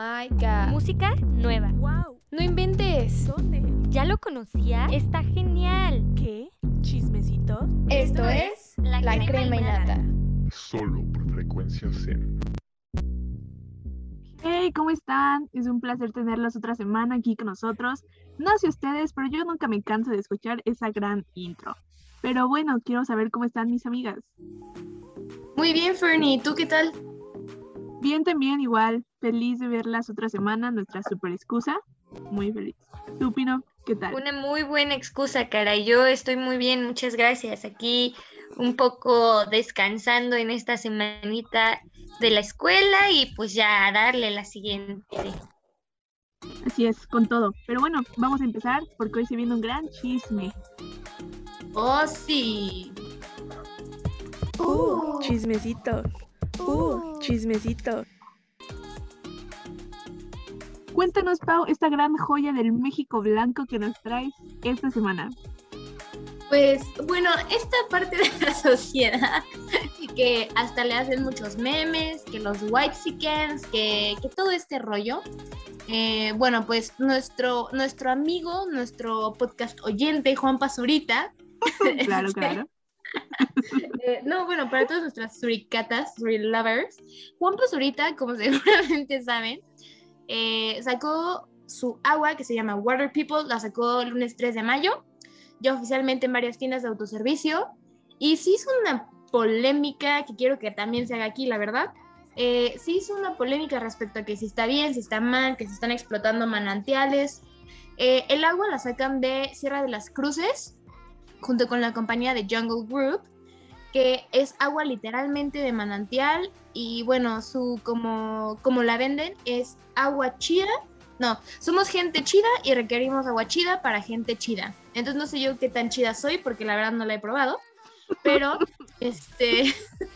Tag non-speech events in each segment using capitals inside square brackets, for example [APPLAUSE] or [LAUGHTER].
my god. Música nueva. Wow. No inventes. ¿Dónde? ¿Ya lo conocía? Está genial. ¿Qué? ¿Chismecito? Esto es La La Crema Crema y. Nata. solo por frecuencia Zen. Hey, ¿cómo están? Es un placer tenerlos otra semana aquí con nosotros. No sé ustedes, pero yo nunca me canso de escuchar esa gran intro. Pero bueno, quiero saber cómo están mis amigas. Muy bien, Fernie, ¿tú qué tal? Bien, también igual. Feliz de verlas otra semana, nuestra super excusa. Muy feliz. ¿Tú, Pino? ¿Qué tal? Una muy buena excusa, cara. Yo estoy muy bien, muchas gracias. Aquí un poco descansando en esta semanita de la escuela y pues ya a darle la siguiente. Así es, con todo. Pero bueno, vamos a empezar porque hoy se viene un gran chisme. Oh, sí. Uh, chismecito. Uh, chismecito. Cuéntanos, Pau, esta gran joya del México blanco que nos traes esta semana. Pues bueno, esta parte de la sociedad [LAUGHS] que hasta le hacen muchos memes, que los white que, que todo este rollo. eh, bueno, pues nuestro, nuestro amigo, nuestro podcast oyente, Juan Pazurita. [LAUGHS] claro, [LAUGHS] este, claro. Eh, no, bueno, para todas nuestras suricatas, suri lovers, Juan Pazurita, como seguramente saben, eh, sacó su agua que se llama Water People, la sacó el lunes 3 de mayo, ya oficialmente en varias tiendas de autoservicio, y sí hizo una polémica que quiero que también se haga aquí, la verdad. Eh, sí hizo una polémica respecto a que si está bien, si está mal, que se están explotando manantiales. Eh, el agua la sacan de Sierra de las Cruces, junto con la compañía de Jungle Group, que es agua literalmente de manantial y bueno, su como, como la venden es agua chida. No, somos gente chida y requerimos agua chida para gente chida. Entonces no sé yo qué tan chida soy porque la verdad no la he probado, pero [LAUGHS] este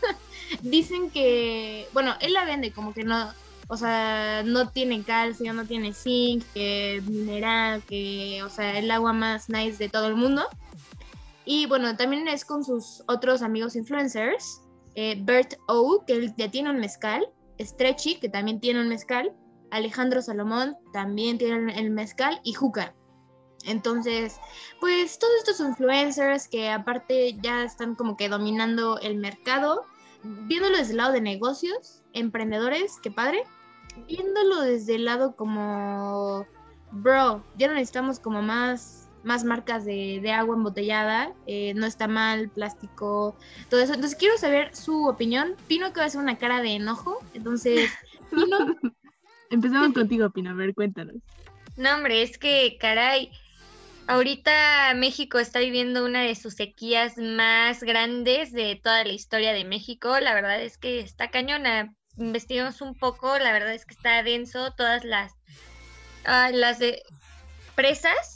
[LAUGHS] dicen que, bueno, él la vende como que no, o sea, no tiene calcio, no tiene zinc, que mineral, que, o sea, el agua más nice de todo el mundo. Y bueno, también es con sus otros amigos influencers, eh, Bert O, que ya tiene un mezcal, Stretchy, que también tiene un mezcal, Alejandro Salomón también tiene el mezcal. Y Juca. Entonces, pues todos estos influencers que aparte ya están como que dominando el mercado, viéndolo desde el lado de negocios, emprendedores, qué padre, viéndolo desde el lado como, bro, ya no necesitamos como más, más marcas de, de agua embotellada, eh, no está mal, plástico, todo eso. Entonces quiero saber su opinión. Pino que va a hacer una cara de enojo, entonces, [LAUGHS] Pino, Empezamos contigo, Pino. A ver, cuéntanos. No, hombre, es que, caray, ahorita México está viviendo una de sus sequías más grandes de toda la historia de México. La verdad es que está cañona. Investigamos un poco, la verdad es que está denso. Todas las, ah, las de presas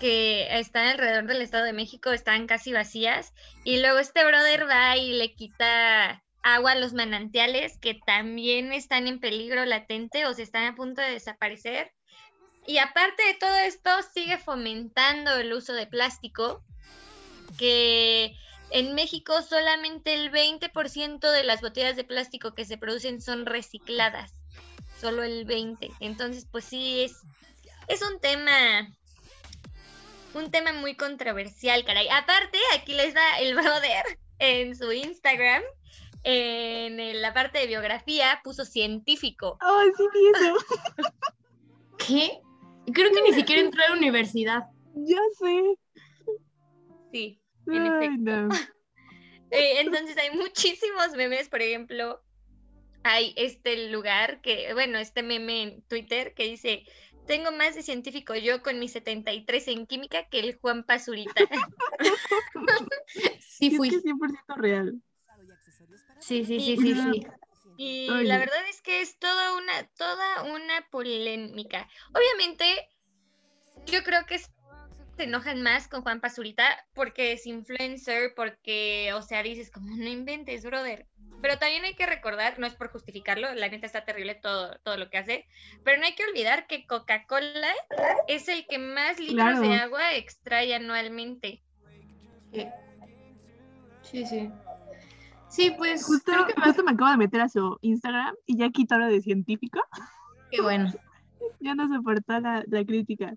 que están alrededor del Estado de México están casi vacías. Y luego este brother va y le quita agua a los manantiales que también están en peligro latente o se están a punto de desaparecer. Y aparte de todo esto, sigue fomentando el uso de plástico, que en México solamente el 20% de las botellas de plástico que se producen son recicladas, solo el 20%. Entonces, pues sí, es, es un tema, un tema muy controversial, caray. Aparte, aquí les da el [LAUGHS] brother en su Instagram, en la parte de biografía, puso científico. ¡Ay, sí, eso! [LAUGHS] ¿qué? Creo que ni siquiera entró a la universidad. ya sé. Sí, en Ay, efecto. no. [LAUGHS] Eh, entonces hay muchísimos memes, por ejemplo, hay este lugar que, bueno, este meme en Twitter que dice, tengo más de científico yo con mi 73 en química que el Juan Pazurita. [LAUGHS] Sí Es fui. que es 100% real. Sí, sí, sí, sí, sí. Y Oye. la verdad es que es toda una, toda una polémica. Obviamente, yo creo que es- se enojan más con Juan Pazurita porque es influencer, porque, o sea, dices como no inventes, brother. Pero también hay que recordar, no es por justificarlo, la neta está terrible todo, todo lo que hace, pero no hay que olvidar que Coca-Cola es el que más litros de agua extrae anualmente. Sí, sí. Sí, pues Justo, creo que más- justo me acabo de meter a su Instagram y ya quitó lo de científico. Qué bueno. [LAUGHS] Ya no soportó la, la crítica.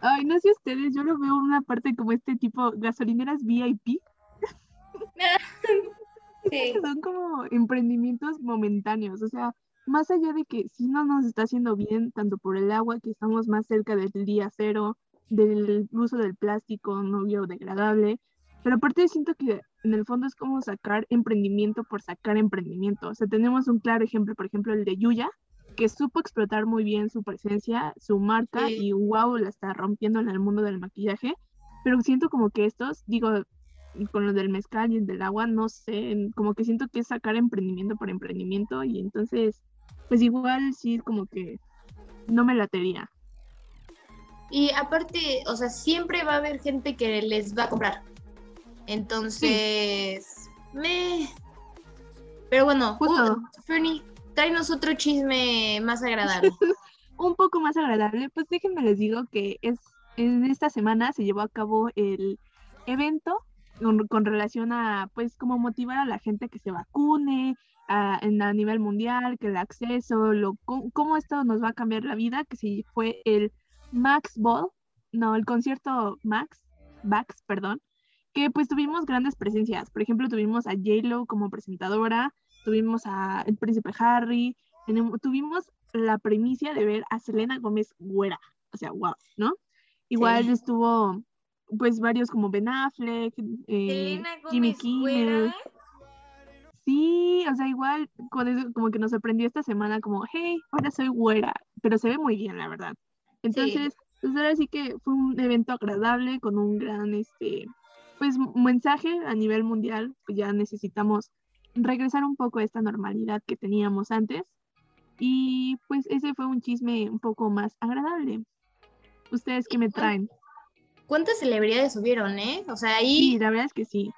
Ay, no sé ustedes, yo lo veo una parte como este tipo gasolineras VIP. [LAUGHS] Sí. Son como emprendimientos momentáneos, o sea, más allá de que si no nos está haciendo bien, tanto por el agua, que estamos más cerca del día cero, del uso del plástico no biodegradable, pero aparte siento que en el fondo es como sacar emprendimiento por sacar emprendimiento. O sea, tenemos un claro ejemplo, por ejemplo, el de Yuya, que supo explotar muy bien su presencia, su marca, Sí. y wow, la está rompiendo en el mundo del maquillaje. Pero siento como que estos, digo, con lo del mezcal y el del agua, no sé, como que siento que es sacar emprendimiento por emprendimiento, y entonces, pues igual sí, como que no me latería. Y aparte, o sea, siempre va a haber gente que les va a comprar. Entonces, me. Pero bueno, Justo. uh, Fernie, tráenos otro chisme más agradable. [LAUGHS] un poco más agradable, pues déjenme les digo que es en esta semana se llevó a cabo el evento con, con relación a pues como motivar a la gente que se vacune a, en, a nivel mundial, que el acceso, lo, cómo, esto nos va a cambiar la vida, que si fue el Max Ball, no, el concierto Max, Max, perdón, que pues tuvimos grandes presencias, por ejemplo tuvimos a J-Lo como presentadora, tuvimos a el príncipe Harry, tenemos, tuvimos la primicia de ver a Selena Gómez güera, o sea, wow, ¿no? Igual Sí. estuvo, pues, varios como Ben Affleck, eh, Jimmy Kimmel. Sí, o sea, igual con eso, como que nos sorprendió esta semana, como, hey, ahora soy güera, pero se ve muy bien, la verdad. Entonces, pues ahora sí que fue un evento agradable con un gran, este, pues, mensaje a nivel mundial, pues ya necesitamos regresar un poco a esta normalidad que teníamos antes. Y pues ese fue un chisme un poco más agradable. ¿Ustedes qué me traen? ¿Cuántas celebridades subieron, eh? O sea, ahí, Sí, la verdad es que sí.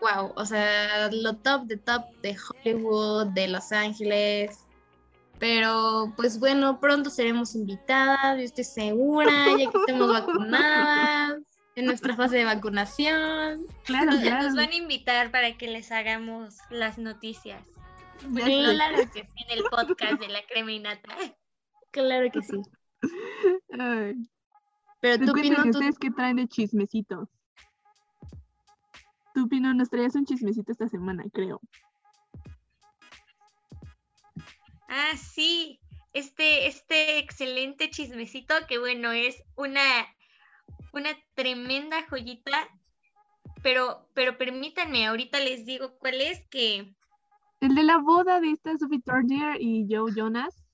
wow, o sea, lo top de top de Hollywood, de Los Ángeles. Pero, pues bueno, pronto seremos invitadas, yo estoy segura, ya que estemos [LAUGHS] vacunadas, en nuestra fase de vacunación. Claro, Nos, claro. nos van a invitar para que les hagamos las noticias ya sé. Claro que sí, en el podcast de la creminata. [LAUGHS] claro que sí. [LAUGHS] Ay, Pero tú, Pino, tú, ustedes qué traen de chismecitos. Tú, Pino, nos traías un chismecito esta semana, creo. Ah, sí, este, este excelente chismecito que bueno, es una, una tremenda joyita, pero, pero permítanme, ahorita les digo cuál es que El de la boda de esta Sophie Turner y Joe Jonas,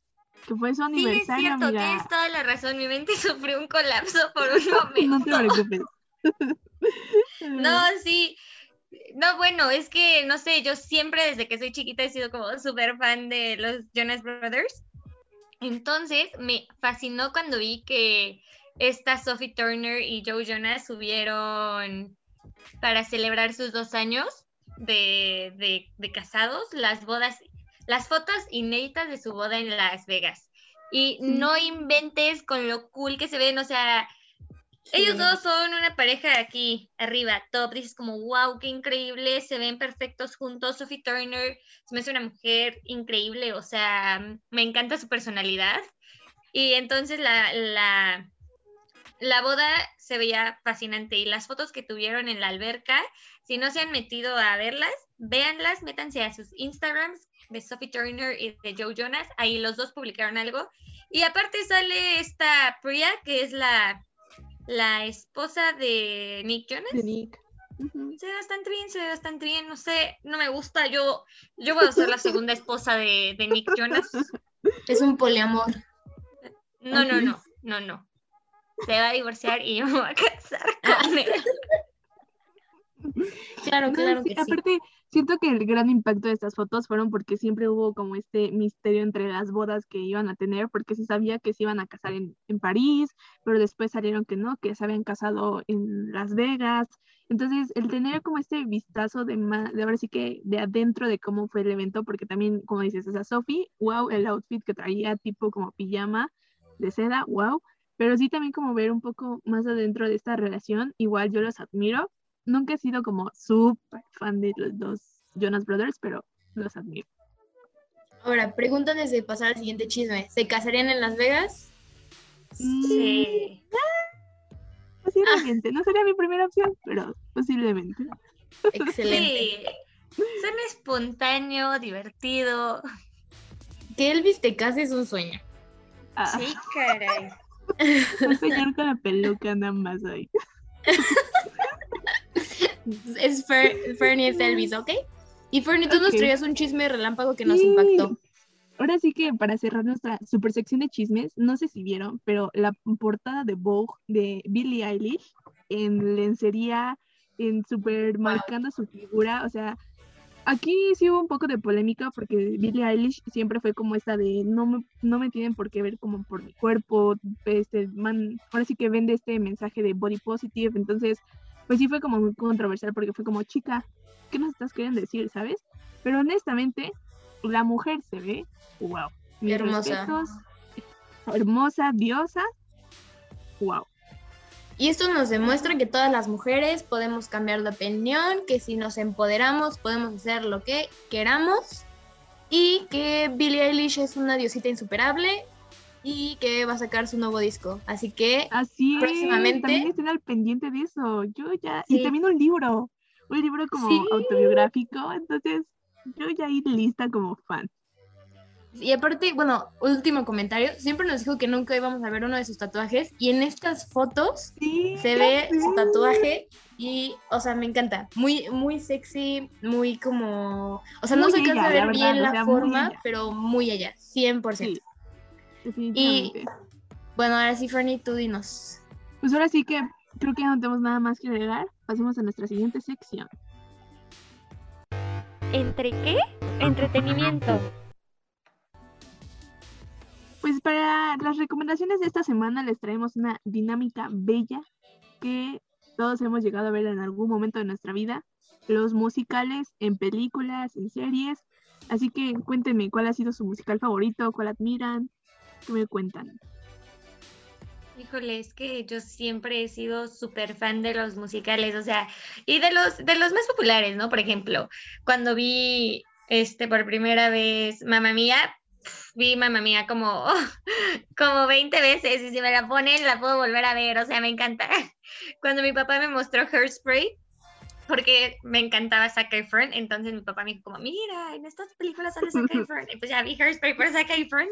que fue su sí es aniversario, cierto, amiga. tienes toda la razón, mi mente [LAUGHS] sufrió un colapso por un [LAUGHS] No te momento. preocupes. [LAUGHS] No, sí. No, bueno, es que, no sé, yo siempre desde que soy chiquita he sido como súper fan de los Jonas Brothers. Entonces, me fascinó cuando vi que esta Sophie Turner y Joe Jonas subieron para celebrar sus dos años de, de- de casados las bodas, las fotos inéditas de su boda en Las Vegas. Y no inventes con lo cool que se ven, o sea, ellos dos son una pareja aquí arriba, top. Dices como, wow, qué increíble, se ven perfectos juntos. Sophie Turner se me hace una mujer increíble, o sea, me encanta su personalidad. Y entonces la, la, la boda se veía fascinante y las fotos que tuvieron en la alberca, si no se han metido a verlas, véanlas, métanse a sus Instagrams de Sophie Turner y de Joe Jonas, ahí los dos publicaron algo. Y aparte sale esta Priya, que es la, la esposa de Nick Jonas. De Nick. Ujú. Se ve bastante bien, se ve bastante bien, no sé, no me gusta, yo, yo voy a ser la segunda esposa de, de Nick Jonas. es un poliamor. No, no, no, no, no. Se va a divorciar y yo me voy a casar con él. Claro, No, claro sí, que sí. aparte, siento que el gran impacto de estas fotos fueron porque siempre hubo como este misterio entre las bodas que iban a tener, porque se sabía que se iban a casar en, en París, pero después salieron que no, que se habían casado en Las Vegas. Entonces, el tener como este vistazo de, ma- de ahora sí que de adentro de cómo fue el evento, porque también, como dices, esa Sophie, wow, el outfit que traía tipo como pijama de seda, wow. Pero sí también como ver un poco más adentro de esta relación, igual yo los admiro nunca he sido como súper fan de los dos Jonas Brothers, pero los admiro. Ahora, pregunta antes de pasar al siguiente chisme. ¿Se casarían en Las Vegas? Sí. Posiblemente. No sería mi primera opción, pero posiblemente. Excelente. Sí. Suena espontáneo, divertido. Que Elvis te case es un sueño. Ah, Sí, caray. un señor con la peluca nada más ahí. [LAUGHS] Es Fer- Fernie es Elvis, ¿ok? Y Fernie, tú nos Ok. traías un chisme relámpago que nos Sí. impactó. Ahora sí que para cerrar nuestra super sección de chismes, no sé si vieron, pero la portada de Vogue de Billie Eilish en lencería, en super marcando su figura, o sea, aquí sí hubo un poco de polémica porque Billie Eilish siempre fue como esta de no me, no me tienen por qué ver como por mi cuerpo, este man, ahora sí que vende este mensaje de body positive, entonces pues sí fue como muy controversial porque fue como chica, ¿qué nos estás queriendo decir, sabes? Pero honestamente, la mujer se ve, wow, mis Hermosa. respetos, hermosa, diosa, wow. Y esto nos demuestra que todas las mujeres podemos cambiar de opinión, que si nos empoderamos podemos hacer lo que queramos y que Billie Eilish es una diosita insuperable y que va a sacar su nuevo disco. Así que Así Próximamente. también estén al pendiente de eso. Yo ya, Sí. y también un libro, un libro como Sí. autobiográfico, entonces yo ya ir lista como fan. Y aparte, bueno, último comentario, siempre nos dijo que nunca íbamos a ver uno de sus tatuajes y en estas fotos Sí, se ve su tatuaje y, o sea, me encanta, muy, muy sexy, muy como, o sea, no se alcanza a ver bien o la sea, forma, pero muy allá, 100%. Sí, definitivamente. Bueno, ahora sí, Fernie, tú dinos. Pues ahora sí que creo que ya no tenemos nada más que agregar. Pasemos a nuestra siguiente sección. ¿Entre qué? Entretenimiento. Pues para las recomendaciones de esta semana les traemos una dinámica bella que todos hemos llegado a ver en algún momento de nuestra vida. Los musicales en películas, en series. Así que cuéntenme cuál ha sido su musical favorito, cuál admiran, qué me cuentan. Híjole, es que yo siempre he sido súper fan de los musicales, o sea, y de los, de los más populares, ¿no? Por ejemplo, cuando vi este por primera vez Mamma Mía, vi Mamma Mía como, [LAUGHS] como 20 veces y si me la ponen la puedo volver a ver, o sea, me encanta. [LAUGHS] Cuando mi papá me mostró Hairspray, porque me encantaba Zac Efron, entonces mi papá me dijo como, mira, en estas películas sale Zac Efron, y pues ya vi Hairspray por Zac Efron,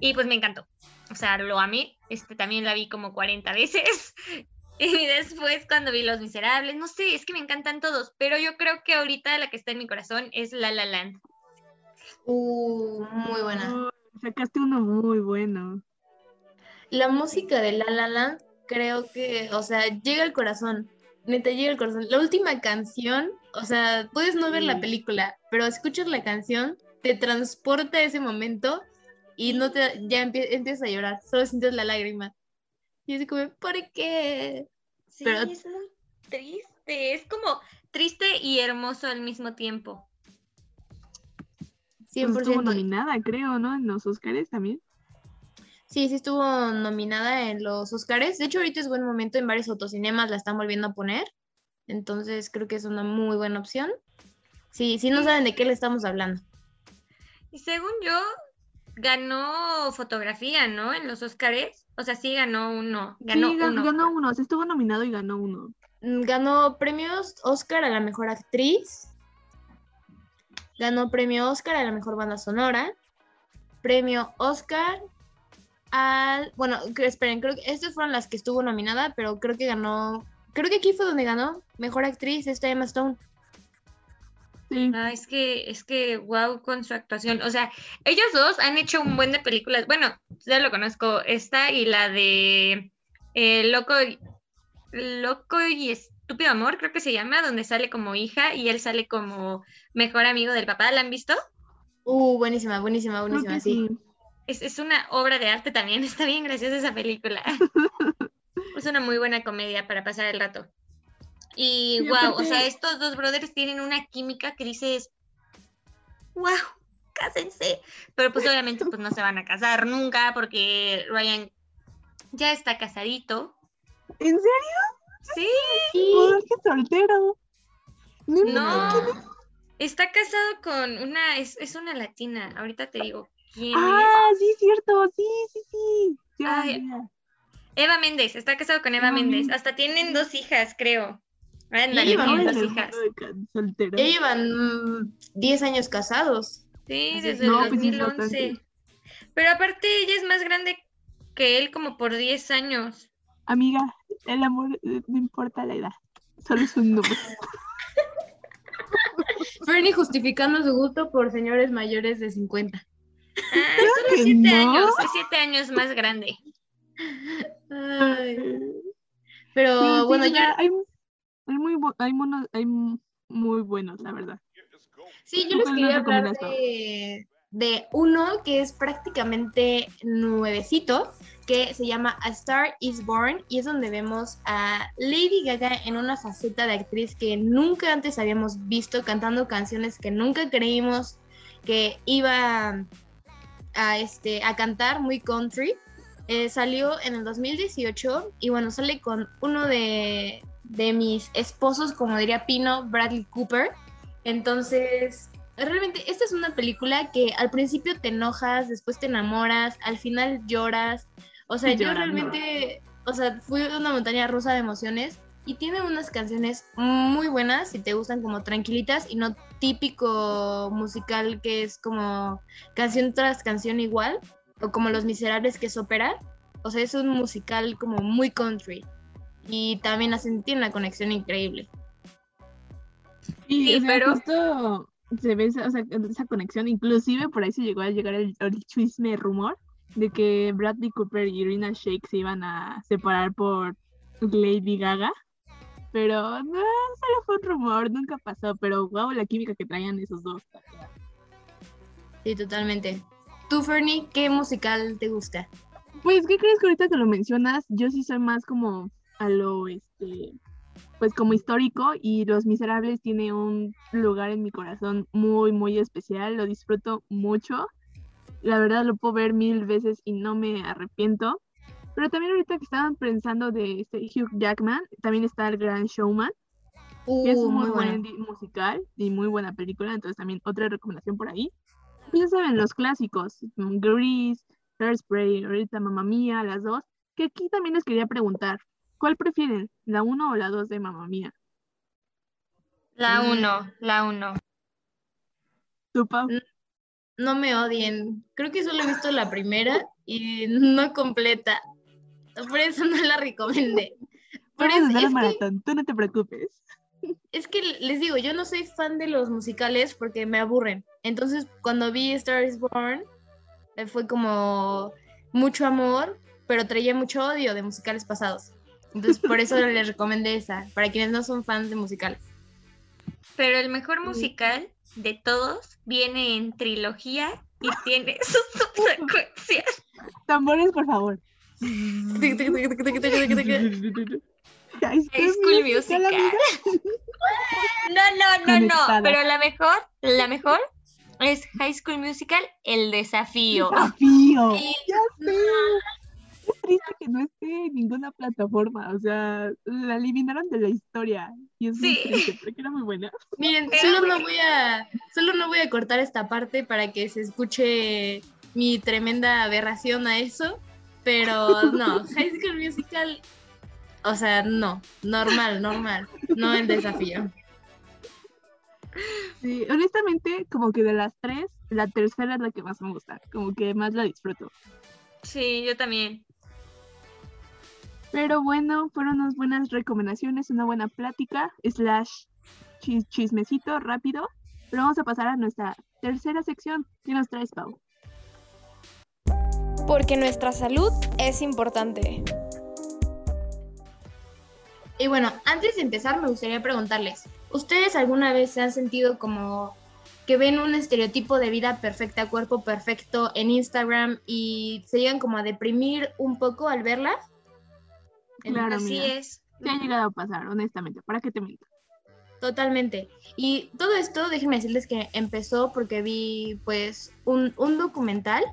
y pues me encantó. O sea, lo amé. Este también la vi como 40 veces. [LAUGHS] Y después cuando vi Los Miserables, no sé, es que me encantan todos, pero yo creo que ahorita la que está en mi corazón es La La Land. Uh, muy buena. Oh, sacaste uno muy bueno. La música de La La Land creo que, o sea, llega al corazón. Neta, llega al corazón. La última canción, o sea, puedes no ver la película, pero escuchas la canción, te transporta a ese momento y no te, ya empie- empiezas a llorar, solo sientes la lágrima. Y es como, ¿por qué? Sí, Pero- es muy triste, es como triste y hermoso al mismo tiempo. Pues estuvo 100%. nominada, creo, ¿no? En los Oscars también. Sí, sí estuvo nominada en los Oscars. De hecho, ahorita es buen momento, en varios autocinemas la están volviendo a poner. Entonces, creo que es una muy buena opción. Sí, sí no saben de qué le estamos hablando. Y según yo, ganó fotografía, ¿no? En los Oscars. O sea, sí ganó uno. Ganó sí, gan- uno. ganó uno. O sea, estuvo nominado y ganó uno. Mm, Ganó premios Oscar a la mejor actriz. Ganó premio Oscar a la mejor banda sonora. Premio Oscar al. Bueno, esperen, creo que estas fueron las que estuvo nominada, pero creo que ganó. Creo que aquí fue donde ganó mejor actriz esta Emma Stone. Sí. Ah, es que, es que, wow, con su actuación. O sea, ellos dos han hecho un buen de películas. Bueno, ya lo conozco, esta y la de eh, Loco, y- Loco y Estúpido Amor, creo que se llama, donde sale como hija y él sale como mejor amigo del papá. ¿La han visto? Uh, buenísima, buenísima, buenísima, sí. Es, es una obra de arte también, [LAUGHS] está bien graciosa esa película. [LAUGHS] es una muy buena comedia para pasar el rato. Y Sí, wow, o sea, estos dos brothers tienen una química que dices, wow, cásense. Pero pues obviamente pues no se van a casar nunca porque Ryan ya está casadito. ¿En serio? Sí, Sí. Oh, qué soltero. No, no. Está casado con una, es, es una latina, ahorita te digo quién Ah, sí, cierto, sí, sí, sí. Ya, Ay, ya. es. Eva Méndez, está casado con Eva Eva Méndez. Méndez. Hasta tienen dos hijas, creo. Ándale, El hijas. Ya llevan mm, 10 años casados. Sí, desde No, el pues sí es 2011. bastante. Pero aparte ella es más grande que él como por 10 años. Amiga, el amor eh, no importa la edad, solo es un número. [LAUGHS] Fernie justificando su gusto por señores mayores de 50. Ah, solo que 7 no. años, es 7 años más grande. Ay, Sí, pero sí, bueno, o yo, hay, hay muy hay monos, hay muy buenos, la verdad. sí, yo ¿Tú les quería hablar de, de uno que es prácticamente nuevecito, que se llama A Star is Born, y es donde vemos a Lady Gaga en una faceta de actriz que nunca antes habíamos visto, cantando canciones que nunca creímos que iba a, este, a cantar, muy country. Eh, salió en el 2018 y bueno, sale con uno de, de mis esposos, como diría Pino, Bradley Cooper. Entonces, realmente esta es una película que al principio te enojas, después te enamoras, al final lloras. O sea, yo realmente, o sea, fui una montaña rusa de emociones y tiene unas canciones muy buenas si te gustan como tranquilitas y no típico musical que es como canción tras canción igual o como Los Miserables que es ópera. O sea, es un musical como muy country y también hacen, tiene una conexión increíble. Y Sí, o sea, pero- justo se ve esa, o sea, esa conexión, inclusive por ahí se llegó a llegar el, el chisme rumor de que Bradley Cooper y Irina Shayk se iban a separar por Lady Gaga. Pero no, solo fue un rumor, nunca pasó, pero wow, la química que traían esos dos. Sí, totalmente. Tú, Fernie, ¿qué musical te gusta? Pues, ¿qué crees que ahorita que lo mencionas? Yo sí soy más como a lo, este, pues como histórico y Los Miserables tiene un lugar en mi corazón muy, muy especial, lo disfruto mucho. La verdad lo puedo ver mil veces y no me arrepiento. Pero también ahorita que estaban pensando de este Hugh Jackman, también está El Gran Showman, que es Uh, un muy, muy buen bueno. musical y muy buena película, entonces también otra recomendación por ahí. Pues ya saben, los clásicos, mm, Grease, Hairspray, ahorita Mamma Mía, las dos, que aquí también les quería preguntar, ¿cuál prefieren, la 1 o la 2 de Mamma Mía? La Mm. 1, la 1. ¿Tú, Pau? No me odien. Creo que solo he visto la primera y no completa. Por eso no la recomendé. Pero Vamos a es, hacer el es que, maratón, tú no te preocupes. es que les digo, yo no soy fan de los musicales porque me aburren. Entonces, cuando vi Star is Born, eh, fue como mucho amor, pero traía mucho odio de musicales pasados. Entonces, por eso les recomendé esa, para quienes no son fans de musicales. Pero el mejor musical de todos viene en trilogía y tiene [LAUGHS] sus subsecuencias. Tambores, por favor. High School Musical. No, no, no, no. Pero la mejor, la mejor es High School Musical, El Desafío. Desafío. Ya sé. Triste que no esté en ninguna plataforma. O sea, la eliminaron de la historia. Y es muy Sí. triste, porque era muy buena. [LAUGHS] Miren, Pero solo no voy a, solo no voy a cortar esta parte para que se escuche mi tremenda aberración a eso, pero no, [LAUGHS] High School Musical, o sea, no, normal, normal, no el desafío. Sí, honestamente, como que de las tres, la tercera es la que más me gusta. Como que más la disfruto. Sí, yo también. Pero bueno, fueron unas buenas recomendaciones, una buena plática, slash chis- chismecito rápido. Pero vamos a pasar a nuestra tercera sección. ¿Qué nos traes, Pau? Porque nuestra salud es importante. Y bueno, antes de empezar me gustaría preguntarles, ¿ustedes alguna vez se han sentido como que ven un estereotipo de vida perfecta, cuerpo perfecto en Instagram y se llegan como a deprimir un poco al verla? Claro, Así amiga. es. Se ha llegado a pasar, honestamente. ¿Para qué te miento? Totalmente. Y todo esto, déjenme decirles que empezó porque vi pues un, un documental,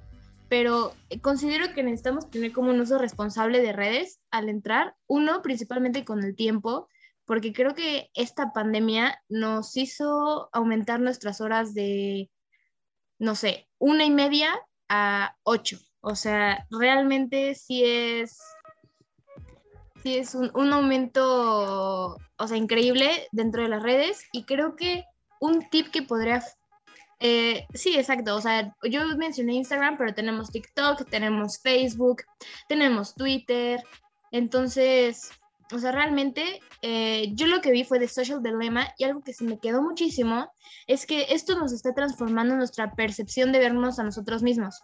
pero considero que necesitamos tener como un uso responsable de redes al entrar. Uno, principalmente con el tiempo, porque creo que esta pandemia nos hizo aumentar nuestras horas de, no sé, una y media a ocho. O sea, realmente sí es, sí es un, un aumento, o sea, increíble dentro de las redes y creo que un tip que podría eh, sí, exacto. O sea, yo mencioné Instagram, pero tenemos TikTok, tenemos Facebook, tenemos Twitter. Entonces, o sea, realmente eh, yo lo que vi fue de Social Dilemma y algo que se me quedó muchísimo es que esto nos está transformando nuestra percepción de vernos a nosotros mismos.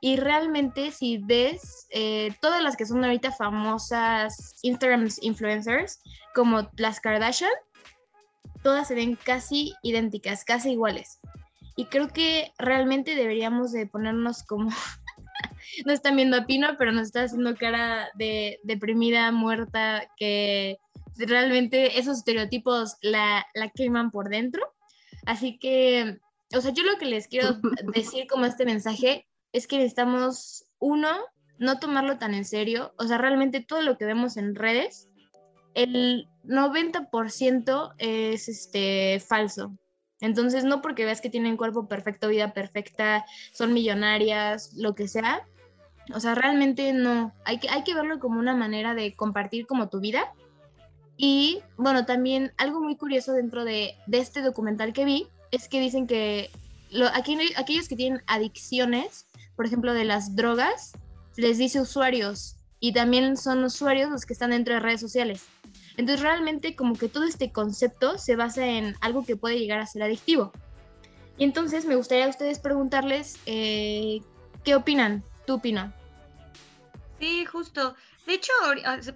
Y realmente si ves eh, todas las que son ahorita famosas Instagram influencers, como las Kardashian, todas se ven casi idénticas, casi iguales. Y creo que realmente deberíamos de ponernos como, [LAUGHS] no están viendo a Pino, pero nos está haciendo cara de deprimida, muerta, que realmente esos estereotipos la, la queman por dentro. Así que, o sea, yo lo que les quiero [LAUGHS] decir como este mensaje es que necesitamos, uno, no tomarlo tan en serio. O sea, realmente todo lo que vemos en redes, el 90% es este, falso. Entonces, no porque veas que tienen cuerpo perfecto, vida perfecta, son millonarias, lo que sea. O sea, realmente no. Hay que, hay que verlo como una manera de compartir como tu vida. Y bueno, también algo muy curioso dentro de, de este documental que vi es que dicen que lo, aquellos que tienen adicciones, por ejemplo, de las drogas, les dice usuarios. Y también son usuarios los que están dentro de redes sociales. Entonces realmente como que todo este concepto se basa en algo que puede llegar a ser adictivo. Y entonces me gustaría a ustedes preguntarles eh, qué opinan. ¿Tú opinas? Sí, justo. De hecho,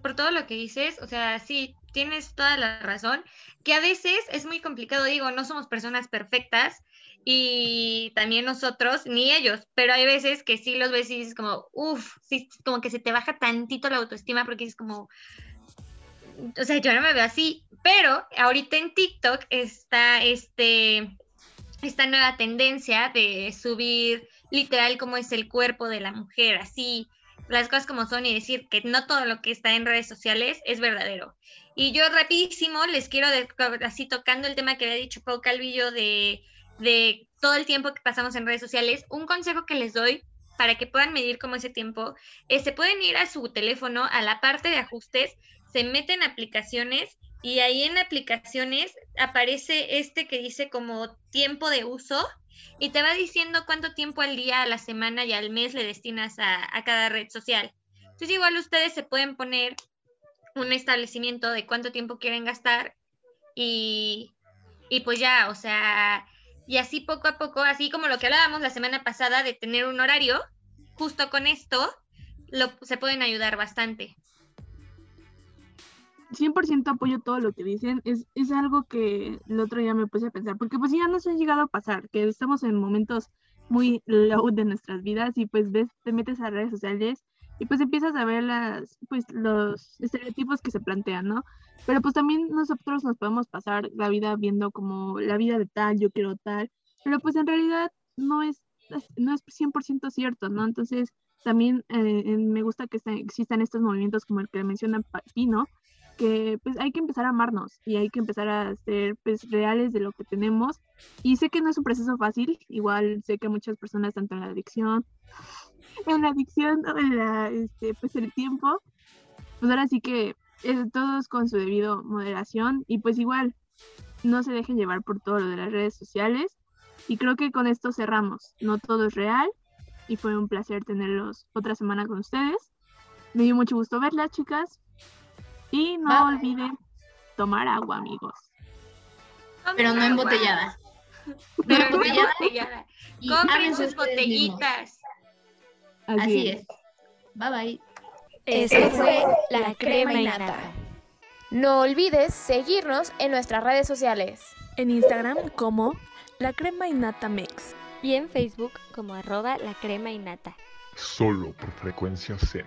por todo lo que dices, o sea, sí, tienes toda la razón, que a veces es muy complicado, digo, no somos personas perfectas y también nosotros, ni ellos, pero hay veces que sí los ves y dices como, uff, sí, como que se te baja tantito la autoestima porque es como, o sea, yo no me veo así, pero ahorita en TikTok está este, esta nueva tendencia de subir literal cómo es el cuerpo de la mujer, así, las cosas como son y decir que no todo lo que está en redes sociales es verdadero. Y yo rapidísimo les quiero, así tocando el tema que había dicho Pau Calvillo de, de todo el tiempo que pasamos en redes sociales, un consejo que les doy para que puedan medir cómo ese tiempo, es, se pueden ir a su teléfono, a la parte de ajustes, se meten aplicaciones y ahí en aplicaciones aparece este que dice como tiempo de uso y te va diciendo cuánto tiempo al día, a la semana y al mes le destinas a, cada red social. Entonces igual ustedes se pueden poner un establecimiento de cuánto tiempo quieren gastar y, y pues ya, o sea, y así poco a poco, así como lo que hablábamos la semana pasada de tener un horario, justo con esto lo, se pueden ayudar bastante. 100% apoyo todo lo que dicen. Es, es algo que el otro día me puse a pensar, porque pues ya nos ha llegado a pasar, que estamos en momentos muy low de nuestras vidas y pues ves, te metes a redes sociales y pues empiezas a ver las, pues los estereotipos que se plantean, ¿no? Pero pues también nosotros nos podemos pasar la vida viendo como la vida de tal, yo quiero tal, pero pues en realidad no es, no es 100% cierto, ¿no? Entonces también eh, me gusta que existan estos movimientos como el que menciona Pino, que pues hay que empezar a amarnos y hay que empezar a ser pues reales de lo que tenemos. Y sé que no es un proceso fácil, igual sé que muchas personas, tanto en la adicción, en la adicción o en la, este, pues el tiempo, pues ahora sí que es, todos con su debido moderación y pues igual no se dejen llevar por todo lo de las redes sociales. Y creo que con esto cerramos. No todo es real y fue un placer tenerlos otra semana con ustedes. Me dio mucho gusto verlas, chicas. Y no olviden tomar agua, amigos. Pero no embotellada. Pero embotellada. [LAUGHS] Compren sus botellitas. Así, es. Bye bye. Eso fue la crema y nata. No olvides seguirnos en nuestras redes sociales. En Instagram como la crema y nata mix. Y en Facebook como arroba la crema y nata. Solo por frecuencia Zen.